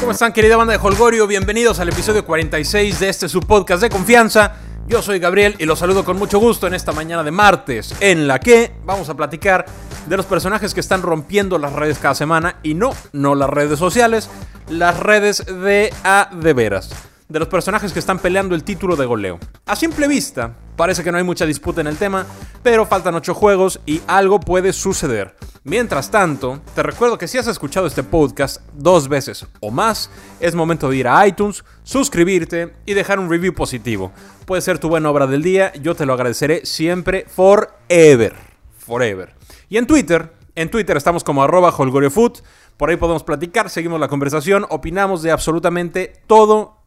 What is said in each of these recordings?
¿Cómo están querida banda de Holgorio? Bienvenidos al episodio 46 de este su podcast de confianza. Yo soy Gabriel y los saludo con mucho gusto en esta mañana de martes, en la que vamos a platicar de los personajes que están rompiendo las redes cada semana y no, no las redes sociales, las redes de a de veras de los personajes que están peleando el título de goleo. A simple vista, parece que no hay mucha disputa en el tema, pero faltan 8 juegos y algo puede suceder. Mientras tanto, te recuerdo que si has escuchado este podcast dos veces o más, es momento de ir a iTunes, suscribirte y dejar un review positivo. Puede ser tu buena obra del día, yo te lo agradeceré siempre, forever. Forever. Y en Twitter, en Twitter estamos como arroba holgoriofood, por ahí podemos platicar, seguimos la conversación, opinamos de absolutamente todo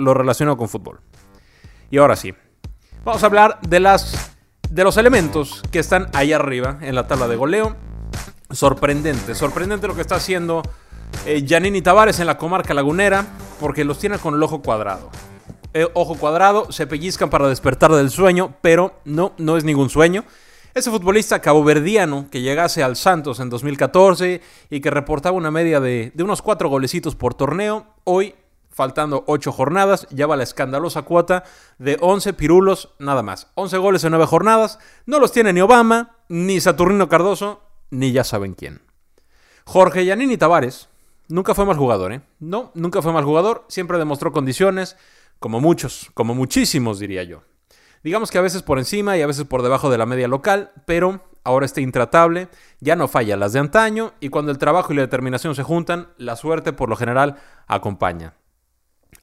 lo relacionado con fútbol. Y ahora sí, vamos a hablar de, las, de los elementos que están ahí arriba en la tabla de goleo. Sorprendente, sorprendente lo que está haciendo eh, Tavares en la comarca lagunera, porque los tiene con el ojo cuadrado. Eh, ojo cuadrado, se pellizcan para despertar del sueño, pero no, no es ningún sueño. Ese futbolista caboverdiano que llegase al Santos en 2014 y que reportaba una media de, de unos cuatro golecitos por torneo, hoy faltando 8 jornadas, ya va la escandalosa cuota de 11 pirulos nada más. 11 goles en 9 jornadas, no los tiene ni Obama, ni Saturnino Cardoso, ni ya saben quién. Jorge Yanini Tavares nunca fue mal jugador, ¿eh? No, nunca fue mal jugador, siempre demostró condiciones, como muchos, como muchísimos diría yo. Digamos que a veces por encima y a veces por debajo de la media local, pero ahora está intratable, ya no falla las de antaño y cuando el trabajo y la determinación se juntan, la suerte por lo general acompaña.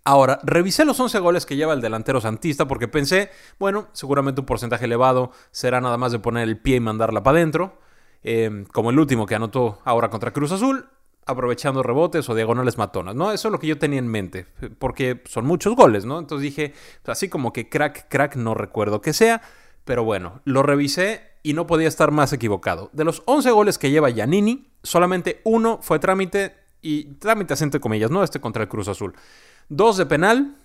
Ahora, revisé los 11 goles que lleva el delantero Santista porque pensé, bueno, seguramente un porcentaje elevado será nada más de poner el pie y mandarla para adentro, em, como el último que anotó ahora contra Cruz Azul, aprovechando rebotes o diagonales matonas, ¿no? Eso es lo que yo tenía en mente, porque son muchos goles, ¿no? Entonces dije, así como que crack, crack, no recuerdo que sea, pero bueno, lo revisé y no podía estar más equivocado. De los 11 goles que lleva Giannini, solamente uno fue trámite, y trámite entre comillas, ¿no? Este contra el Cruz Azul. Dos de penal,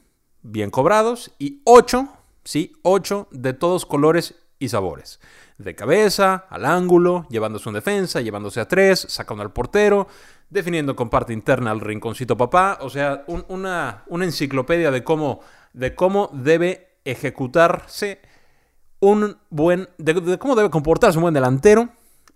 bien cobrados, y ocho, sí, ocho de todos colores y sabores. De cabeza, al ángulo, llevándose un defensa, llevándose a tres, sacando al portero, definiendo con parte interna al rinconcito papá. O sea, una, una, enciclopedia de cómo, de cómo debe ejecutarse un buen. de cómo debe comportarse un buen delantero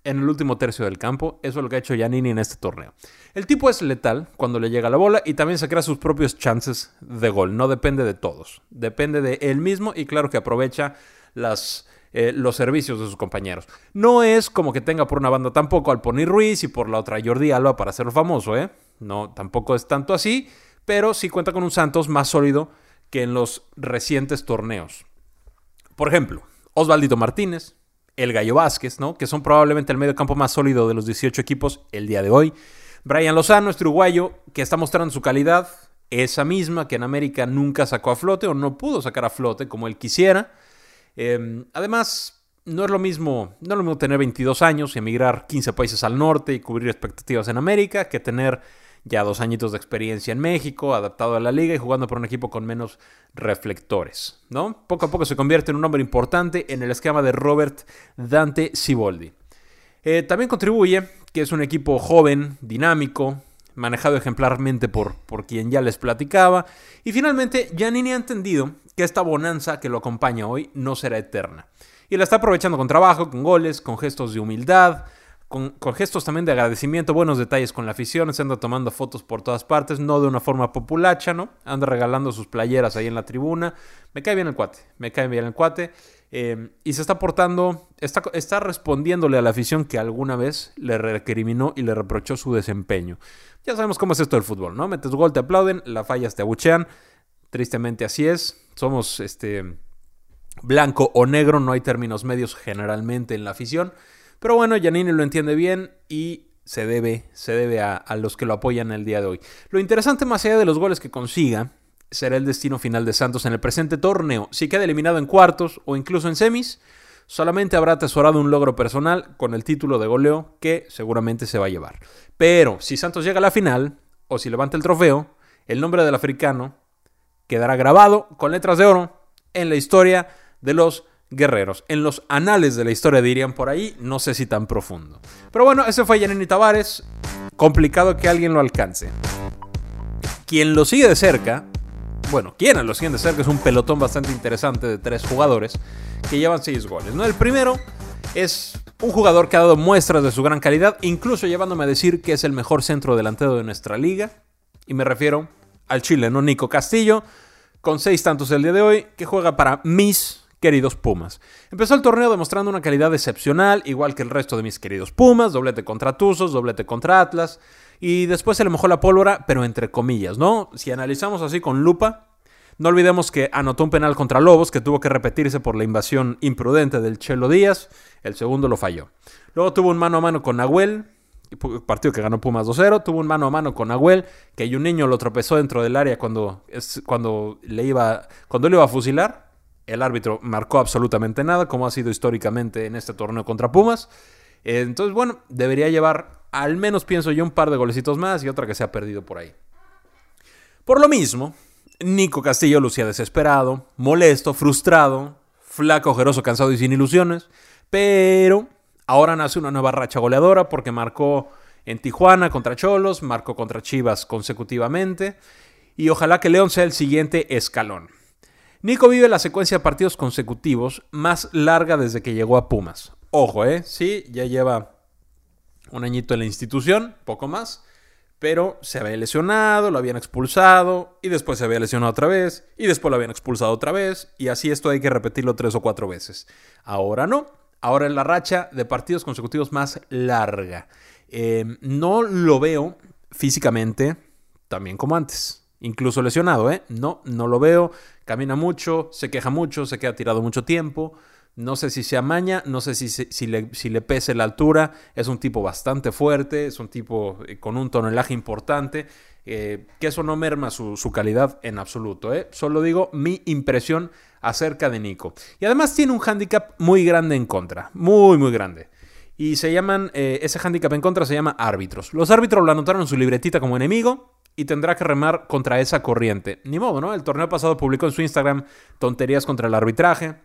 en el último tercio del campo. Eso es lo que ha hecho Giannini en este torneo. El tipo es letal cuando le llega la bola y también se crea sus propios chances de gol. No depende de todos. Depende de él mismo y claro que aprovecha las, eh, los servicios de sus compañeros. No es como que tenga por una banda tampoco al Pony Ruiz y por la otra Jordi Alba para ser famoso, ¿eh? No, tampoco es tanto así, pero sí cuenta con un Santos más sólido que en los recientes torneos. Por ejemplo, Osvaldito Martínez, el Gallo Vázquez, ¿no? Que son probablemente el medio campo más sólido de los 18 equipos el día de hoy. Brian Lozano, este uruguayo, que está mostrando su calidad, esa misma que en América nunca sacó a flote o no pudo sacar a flote como él quisiera. Em, además, no es lo mismo, no es lo mismo tener 22 años y emigrar 15 países al norte y cubrir expectativas en América que tener ya dos añitos de experiencia en México, adaptado a la liga y jugando por un equipo con menos reflectores, ¿no? Poco a poco se convierte en un hombre importante en el esquema de Robert Dante Ciboldi. Eh, también contribuye que es un equipo joven, dinámico, manejado ejemplarmente por, por quien ya les platicaba. Y finalmente, Giannini ha entendido que esta bonanza que lo acompaña hoy no será eterna. Y la está aprovechando con trabajo, con goles, con gestos de humildad, con, gestos también de agradecimiento, buenos detalles con la afición, se anda tomando fotos por todas partes, no de una forma populacha, ¿no? Anda regalando sus playeras ahí en la tribuna. Me cae bien el cuate, me cae bien el cuate. Eh, y se está portando, está, está respondiéndole a la afición que alguna vez le recriminó y le reprochó su desempeño. Ya sabemos cómo es esto del fútbol, ¿no? Metes gol, te aplauden, la fallas, te abuchean. Tristemente así es. Somos este blanco o negro, no hay términos medios generalmente en la afición. Pero bueno, Janine lo entiende bien y se debe, se debe a, los que lo apoyan el día de hoy. Lo interesante más allá de los goles que consiga será el destino final de Santos en el presente torneo. Si queda eliminado en cuartos o incluso en semis, solamente habrá atesorado un logro personal con el título de goleo que seguramente se va a llevar. Pero si Santos llega a la final o si levanta el trofeo, el nombre del africano quedará grabado con letras de oro en la historia de los guerreros. En los anales de la historia dirían por ahí, no sé si tan profundo. Pero bueno, ese fue Yanini Tavares. Complicado que alguien lo alcance. Quien lo sigue de cerca, bueno, quienes lo siguen de cerca es un pelotón bastante interesante de tres jugadores que llevan seis goles. ¿no? El primero es un jugador que ha dado muestras de su gran calidad, incluso llevándome a decir que es el mejor centro delantero de nuestra liga. Y me refiero al chileno Nico Castillo, con seis tantos el día de hoy, que juega para mis queridos Pumas. Empezó el torneo demostrando una calidad excepcional, igual que el resto de mis queridos Pumas, doblete contra Tuzos, doblete contra Atlas, y después se le mojó la pólvora, pero entre comillas, ¿no? Si analizamos así con lupa, no olvidemos que anotó un penal contra Lobos que tuvo que repetirse por la invasión imprudente del Chelo Díaz, el segundo lo falló. Luego tuvo un mano a mano con Nahuel, partido que ganó Pumas 2-0, tuvo un mano a mano con Nahuel, que un niño lo tropezó dentro del área cuando, cuando, le iba, cuando le iba a fusilar, el árbitro marcó absolutamente nada, como ha sido históricamente en este torneo contra Pumas. Entonces, bueno, debería llevar al menos, pienso yo, un par de golecitos más y otra que se ha perdido por ahí. Por lo mismo, Nico Castillo lucía desesperado, molesto, frustrado, flaco, ojeroso, cansado y sin ilusiones, pero ahora nace una nueva racha goleadora porque marcó en Tijuana contra Cholos, marcó contra Chivas consecutivamente y ojalá que León sea el siguiente escalón. Nico vive la secuencia de partidos consecutivos más larga desde que llegó a Pumas. Ojo, ¿eh? Sí, ya lleva un añito en la institución, poco más, pero se había lesionado, lo habían expulsado, y después se había lesionado otra vez, y después lo habían expulsado otra vez, y así esto hay que repetirlo tres o cuatro veces. Ahora no, ahora es la racha de partidos consecutivos más larga. Eh, no lo veo físicamente también como antes incluso lesionado, ¿eh? No, no lo veo, camina mucho, se queja mucho, se queda tirado mucho tiempo. No sé si se amaña, no sé si, si, le, pese la altura. Es un tipo bastante fuerte, es un tipo eh, con un tonelaje importante. Eh, que eso no merma su, calidad en absoluto. ¿eh? Solo digo mi impresión acerca de Nico. Y además tiene un hándicap muy grande en contra. Muy, muy grande. Y se llaman, eh, ese hándicap en contra se llama árbitros. Los árbitros lo anotaron en su libretita como enemigo y tendrá que remar contra esa corriente. Ni modo, ¿no? El torneo pasado publicó en su Instagram tonterías contra el arbitraje.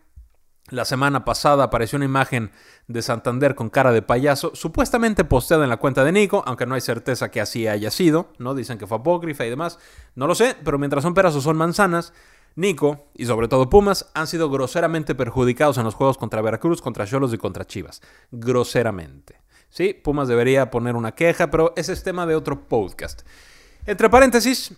La semana pasada apareció una imagen de Santander con cara de payaso, supuestamente posteada en la cuenta de Nico, aunque no hay certeza que así haya sido, ¿no? Dicen que fue apócrifa y demás. No lo sé, pero mientras son peras o son manzanas, Nico y sobre todo Pumas han sido groseramente perjudicados en los juegos contra Veracruz, contra Cholos y contra Chivas. Groseramente. Sí, Pumas debería poner una queja, pero ese es tema de otro podcast. Entre paréntesis,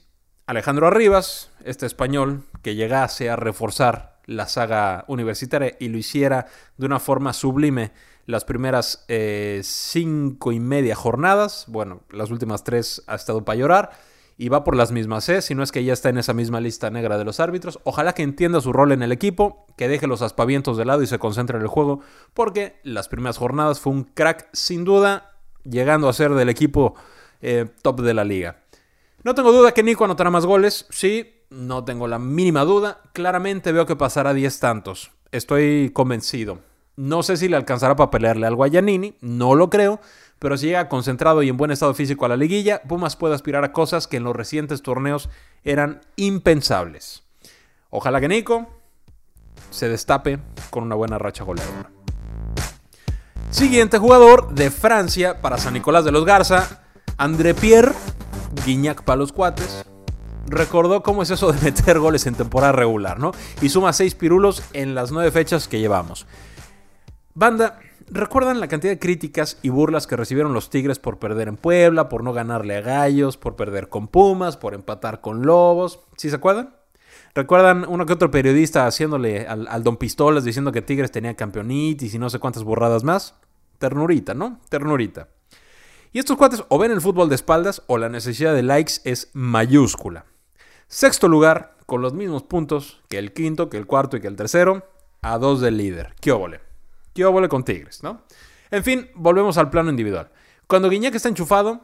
Alejandro Arribas, este español que llegase a reforzar la saga universitaria y lo hiciera de una forma sublime las primeras eh, cinco y media jornadas, bueno, las últimas tres ha estado para llorar y va por las mismas, ¿eh? si no es que ya está en esa misma lista negra de los árbitros. Ojalá que entienda su rol en el equipo, que deje los aspavientos de lado y se concentre en el juego, porque las primeras jornadas fue un crack sin duda, llegando a ser del equipo eh, top de la liga. No tengo duda que Nico anotará más goles, sí, no tengo la mínima duda. Claramente veo que pasará 10 tantos. Estoy convencido. No sé si le alcanzará para pelearle al Guayanini, no lo creo, pero si llega concentrado y en buen estado físico a la liguilla, Pumas puede aspirar a cosas que en los recientes torneos eran impensables. Ojalá que Nico se destape con una buena racha goleadora. Siguiente jugador de Francia para San Nicolás de los Garza, André Pierre Guiñac para los cuates, recordó cómo es eso de meter goles en temporada regular, ¿no? Y suma seis pirulos en las nueve fechas que llevamos. Banda, ¿recuerdan la cantidad de críticas y burlas que recibieron los Tigres por perder en Puebla, por no ganarle a Gallos, por perder con Pumas, por empatar con Lobos? ¿Sí se acuerdan? ¿Recuerdan uno que otro periodista haciéndole al, Don Pistolas diciendo que Tigres tenía campeonitis y no sé cuántas burradas más? Ternurita, ¿no? Ternurita. Y estos cuates o ven el fútbol de espaldas o la necesidad de likes es mayúscula. Sexto lugar, con los mismos puntos que el quinto, que el cuarto y que el tercero, a dos del líder. ¿Qué óvole? ¿Qué óvole con Tigres, no? En fin, volvemos al plano individual. Cuando Guiñac está enchufado,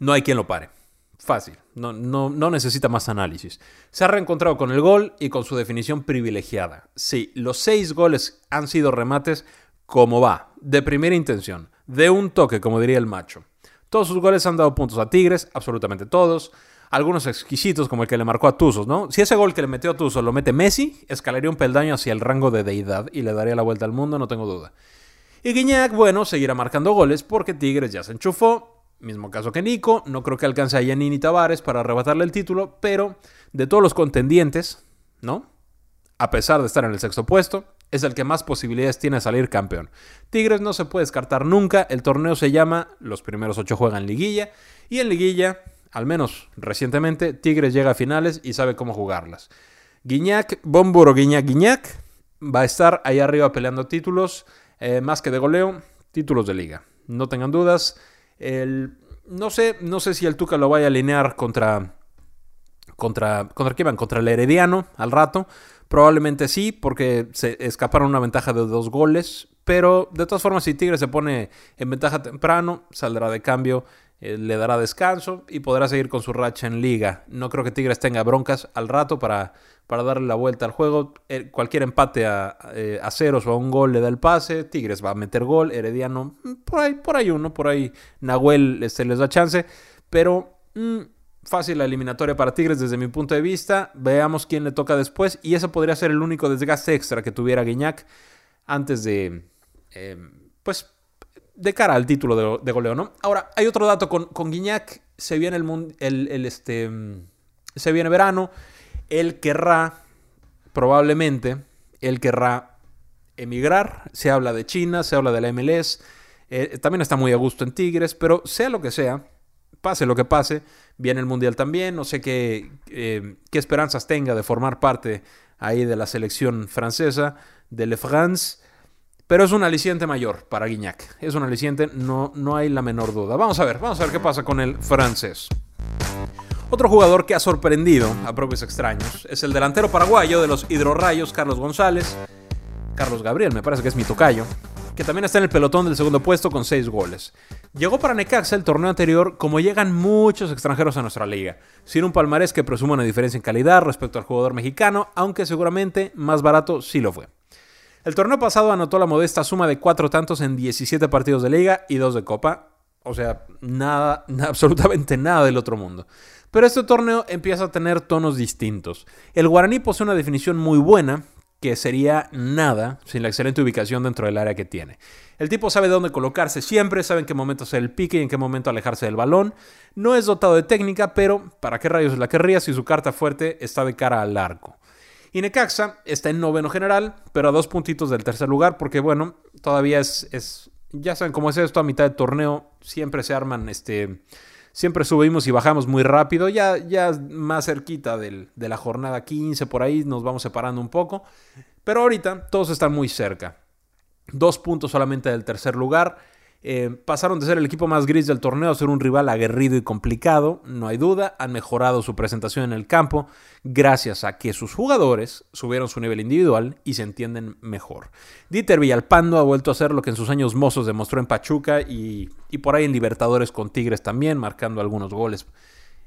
no hay quien lo pare. Fácil, no, no, no, necesita más análisis. Se ha reencontrado con el gol y con su definición privilegiada. Sí, los seis goles han sido remates como va, de primera intención de un toque, como diría el macho. Todos sus goles han dado puntos a Tigres, absolutamente todos. Algunos exquisitos, como el que le marcó a Tuzos, ¿no? Si ese gol que le metió a Tuzos lo mete Messi, escalaría un peldaño hacia el rango de deidad y le daría la vuelta al mundo, no tengo duda. Y Guiñac, bueno, seguirá marcando goles porque Tigres ya se enchufó Mismo caso que Nico, no creo que alcance a Yanini Tavares para arrebatarle el título, pero de todos los contendientes, ¿no? A pesar de estar en el sexto puesto, es el que más posibilidades tiene de salir campeón. Tigres no se puede descartar nunca, el torneo se llama, los primeros ocho juegan liguilla, y en liguilla, al menos recientemente, Tigres llega a finales y sabe cómo jugarlas. Guiñac, Bomburo Guiñac Guiñac, va a estar ahí arriba peleando títulos, eh, más que de goleo, títulos de liga. No tengan dudas. El, no, sé, no sé si el Tuca lo vaya a alinear contra. ¿Contra, contra qué van? Contra el Herediano al rato. Probablemente sí, porque se escaparon una ventaja de dos goles. Pero de todas formas, si Tigre se pone en ventaja temprano, saldrá de cambio eh, le dará descanso y podrá seguir con su racha en liga. No creo que Tigres tenga broncas al rato para, para darle la vuelta al juego. Eh, cualquier empate a, eh, a, ceros o a un gol le da el pase. Tigres va a meter gol. Herediano, mm, por ahí, por ahí uno, por ahí Nahuel este, les da chance. Pero mm, fácil la eliminatoria para Tigres desde mi punto de vista. Veamos quién le toca después. Y ese podría ser el único desgaste extra que tuviera Guiñac antes de, pues, de cara al título de, goleo, ¿no? Ahora, hay otro dato con, con Guiñac. Se viene el, el, este, se viene verano. Él querrá, probablemente, él querrá emigrar. Se habla de China, se habla de la MLS. Eh, también está muy a gusto en Tigres, pero sea lo que sea, pase lo que pase, viene el Mundial también. No sé qué, eh, qué esperanzas tenga de formar parte ahí de la selección francesa, de Le France. Pero es un aliciente mayor para Guiñac. Es un aliciente, no, no hay la menor duda. Vamos a ver, vamos a ver qué pasa con el francés. Otro jugador que ha sorprendido a propios extraños es el delantero paraguayo de los hidrorrayos, Carlos González. Carlos Gabriel, me parece que es mi tocayo. Que también está en el pelotón del segundo puesto con 6 goles. Llegó para Necaxa el torneo anterior como llegan muchos extranjeros a nuestra liga, sin un palmarés que presuma una diferencia en calidad respecto al jugador mexicano, aunque seguramente más barato sí lo fue. El torneo pasado anotó la modesta suma de cuatro tantos en 17 partidos de liga y dos de copa. O sea, nada, absolutamente nada del otro mundo. Pero este torneo empieza a tener tonos distintos. El guaraní posee una definición muy buena, que sería nada sin la excelente ubicación dentro del área que tiene. El tipo sabe dónde colocarse siempre, sabe en qué momento hacer el pique y en qué momento alejarse del balón. No es dotado de técnica, pero ¿para qué rayos la querría si su carta fuerte está de cara al arco? Y Necaxa está en noveno general, pero a dos puntitos del tercer lugar, porque bueno, todavía es, es ya saben cómo es esto, a mitad de torneo siempre se arman, este, siempre subimos y bajamos muy rápido, ya, ya más cerquita de la jornada 15, por ahí nos vamos separando un poco, pero ahorita todos están muy cerca. Dos puntos solamente del tercer lugar. Eh, pasaron de ser el equipo más gris del torneo a ser un rival aguerrido y complicado, no hay duda, han mejorado su presentación en el campo gracias a que sus jugadores subieron su nivel individual y se entienden mejor. Dieter Villalpando ha vuelto a hacer lo que en sus años mozos demostró en Pachuca y, por ahí en Libertadores con Tigres también, marcando algunos goles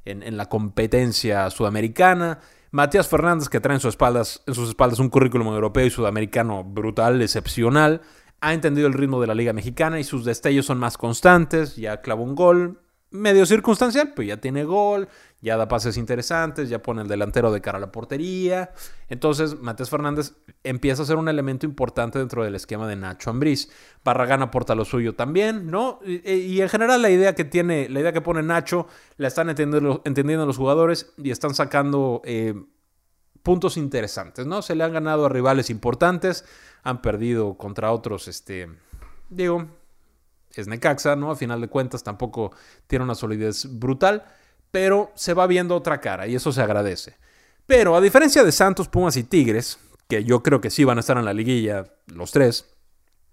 en, la competencia sudamericana. Matías Fernández, que trae en sus espaldas un currículum europeo y sudamericano brutal, excepcional ha entendido el ritmo de la Liga Mexicana y sus destellos son más constantes. Ya clavó un gol medio circunstancial, pero ya tiene gol, ya da pases interesantes, ya pone el delantero de cara a la portería. Entonces, Matías Fernández empieza a ser un elemento importante dentro del esquema de Nacho Ambriz. Barragán aporta lo suyo también, ¿no? Y, en general la idea que tiene, la idea que pone Nacho, la están entendiendo, entendiendo los jugadores y están sacando eh, puntos interesantes, ¿no? Se le han ganado a rivales importantes han perdido contra otros, este, digo, es Necaxa, ¿no? A final de cuentas tampoco tiene una solidez brutal, pero se va viendo otra cara y eso se agradece. Pero a diferencia de Santos, Pumas y Tigres, que yo creo que sí van a estar en la liguilla los tres,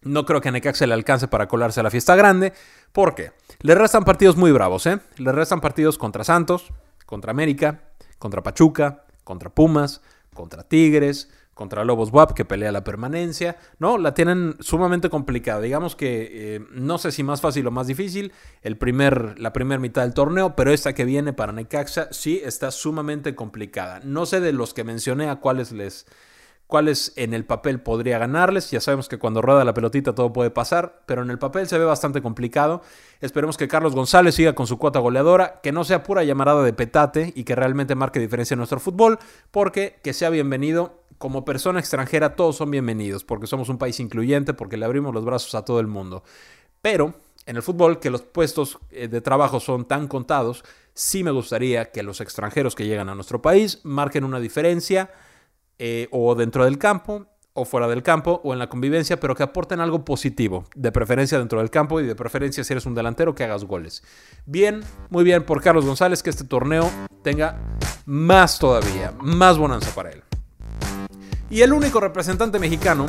no creo que a Necaxa le alcance para colarse a la fiesta grande. ¿Por qué? Le restan partidos muy bravos, ¿eh? Le restan partidos contra Santos, contra América, contra Pachuca, contra Pumas, contra Tigres, contra Lobos WAP que pelea la permanencia, ¿no? La tienen sumamente complicada. Digamos que eh, no sé si más fácil o más difícil el primer, la primera mitad del torneo, pero esta que viene para Necaxa sí está sumamente complicada. No sé de los que mencioné a cuáles les cuáles en el papel podría ganarles. Ya sabemos que cuando rueda la pelotita todo puede pasar, pero en el papel se ve bastante complicado. Esperemos que Carlos González siga con su cuota goleadora, que no sea pura llamarada de petate y que realmente marque diferencia en nuestro fútbol, porque que sea bienvenido como persona extranjera todos son bienvenidos, porque somos un país incluyente, porque le abrimos los brazos a todo el mundo. Pero en el fútbol que los puestos eh, de trabajo son tan contados, sí me gustaría que los extranjeros que llegan a nuestro país marquen una diferencia eh, o dentro del campo o fuera del campo o en la convivencia, pero que aporten algo positivo, de preferencia dentro del campo y de preferencia si eres un delantero que hagas goles. Bien, muy bien por Carlos González, que este torneo tenga más todavía, más bonanza para él. Y el único representante mexicano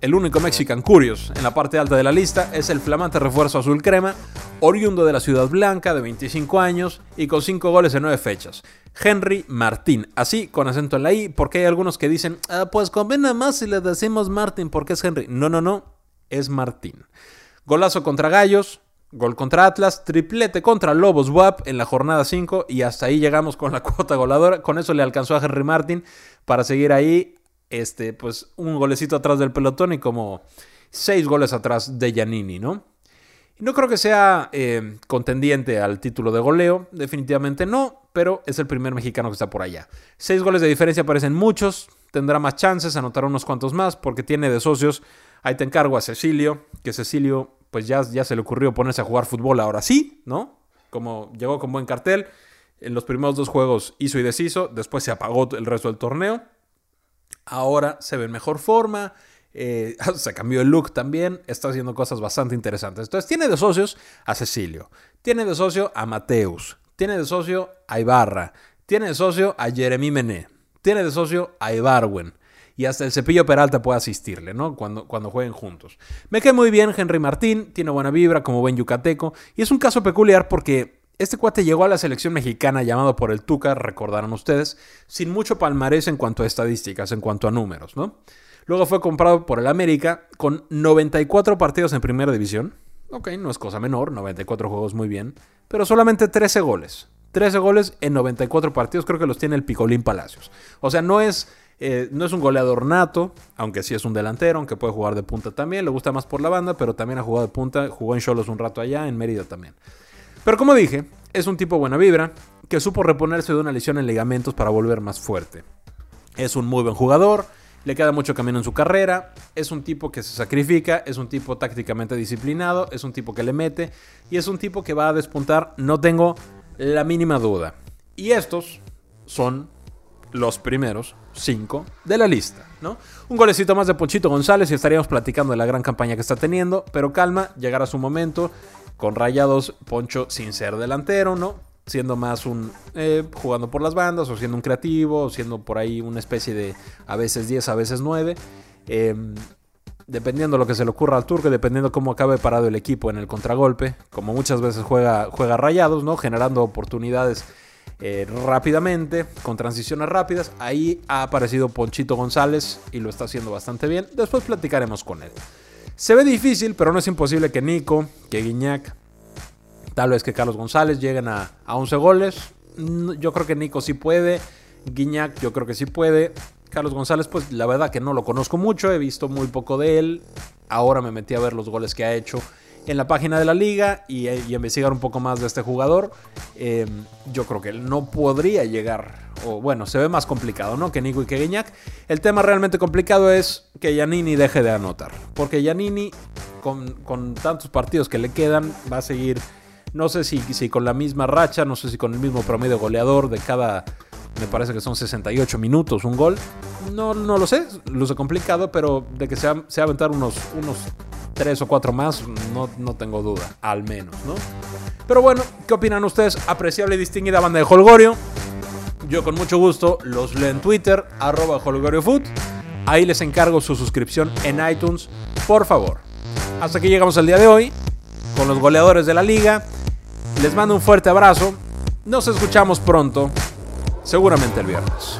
el único Mexican Curious en la parte alta de la lista es el flamante refuerzo azul crema, oriundo de la Ciudad Blanca, de 25 años y con 5 goles en 9 fechas. Henry Martín, así con acento en la I, porque hay algunos que dicen, ah, pues conviene más si le decimos Martín porque es Henry. No, no, no, es Martín. Golazo contra Gallos, Gol contra Atlas, triplete contra Lobos WAP en la jornada 5 y hasta ahí llegamos con la cuota goladora. Con eso le alcanzó a Henry Martin para seguir ahí este, pues un golecito atrás del pelotón y como seis goles atrás de Giannini, ¿no? no creo que sea eh, contendiente al título de goleo, definitivamente no, pero es el primer mexicano que está por allá. Seis goles de diferencia parecen muchos, tendrá más chances, anotará unos cuantos más, porque tiene de socios, ahí te encargo a Cecilio, que Cecilio pues ya, ya se le ocurrió ponerse a jugar fútbol ahora sí, ¿no? Como llegó con buen cartel, en los primeros dos juegos hizo y deshizo, después se apagó el resto del torneo ahora se ve en mejor forma. Eh, se cambió el look también, está haciendo cosas bastante interesantes. Entonces tiene de socios a Cecilio, tiene de socio a Mateus, tiene de socio a Ibarra, tiene de socio a Jeremy Mené, tiene de socio a Ibarwen. Y hasta el cepillo Peralta puede asistirle, ¿no? Cuando, cuando jueguen juntos. Me cae muy bien Henry Martín, tiene buena vibra como buen yucateco. Y es un caso peculiar porque este cuate llegó a la selección mexicana llamado por el Tuca, recordaron ustedes, sin mucho palmarés en cuanto a estadísticas, en cuanto a números, ¿no? Luego fue comprado por el América con 94 partidos en primera división. Ok, no es cosa menor, 94 juegos muy bien, pero solamente 13 goles. 13 goles en 94 partidos, creo que los tiene el Picolín Palacios. O sea, no es, eh, no es un goleador nato, aunque sí es un delantero, aunque puede jugar de punta también, le gusta más por la banda, pero también ha jugado de punta, jugó en Cholos un rato allá, en Mérida también. Pero como dije, es un tipo buena vibra, que supo reponerse de una lesión en ligamentos para volver más fuerte. Es un muy buen jugador, le queda mucho camino en su carrera, es un tipo que se sacrifica, es un tipo tácticamente disciplinado, es un tipo que le mete y es un tipo que va a despuntar, no tengo la mínima duda. Y estos son los primeros cinco de la lista, ¿no? Un golecito más de Ponchito González y estaríamos platicando de la gran campaña que está teniendo, pero calma, llegará su momento con Rayados, Poncho sin ser delantero, ¿no? Siendo más un eh, jugando por las bandas, o siendo un creativo, o siendo por ahí una especie de a veces 10, a veces 9. Em, dependiendo lo que se le ocurra al turco, dependiendo cómo acabe parado el equipo en el contragolpe, como muchas veces juega, juega Rayados, ¿no? Generando oportunidades eh, rápidamente, con transiciones rápidas. Ahí ha aparecido Ponchito González y lo está haciendo bastante bien. Después platicaremos con él. Se ve difícil, pero no es imposible que Nico, que Guiñac, tal vez que Carlos González lleguen a, 11 goles. Yo creo que Nico sí puede. Guiñac yo creo que sí puede. Carlos González, pues la verdad que no lo conozco mucho, he visto muy poco de él. Ahora me metí a ver los goles que ha hecho en la página de la liga y, investigar un poco más de este jugador. Em, yo creo que él no podría llegar o bueno, se ve más complicado, ¿no? Que Nico y que Guiñac. El tema realmente complicado es que Giannini deje de anotar. Porque Giannini, con, con tantos partidos que le quedan, va a seguir, no sé si, si con la misma racha, no sé si con el mismo promedio goleador de cada, me parece que son 68 minutos un gol. No, no lo sé, luce complicado, pero de que se va, a aventar unos, unos 3 o 4 más, no, no tengo duda, al menos, ¿no? Pero bueno, ¿qué opinan ustedes? Apreciable y distinguida banda de Holgorio. Yo con mucho gusto los leo en Twitter, arroba HolgorioFood. Ahí les encargo su suscripción en iTunes, por favor. Hasta aquí llegamos al día de hoy, con los goleadores de la liga. Les mando un fuerte abrazo. Nos escuchamos pronto, seguramente el viernes.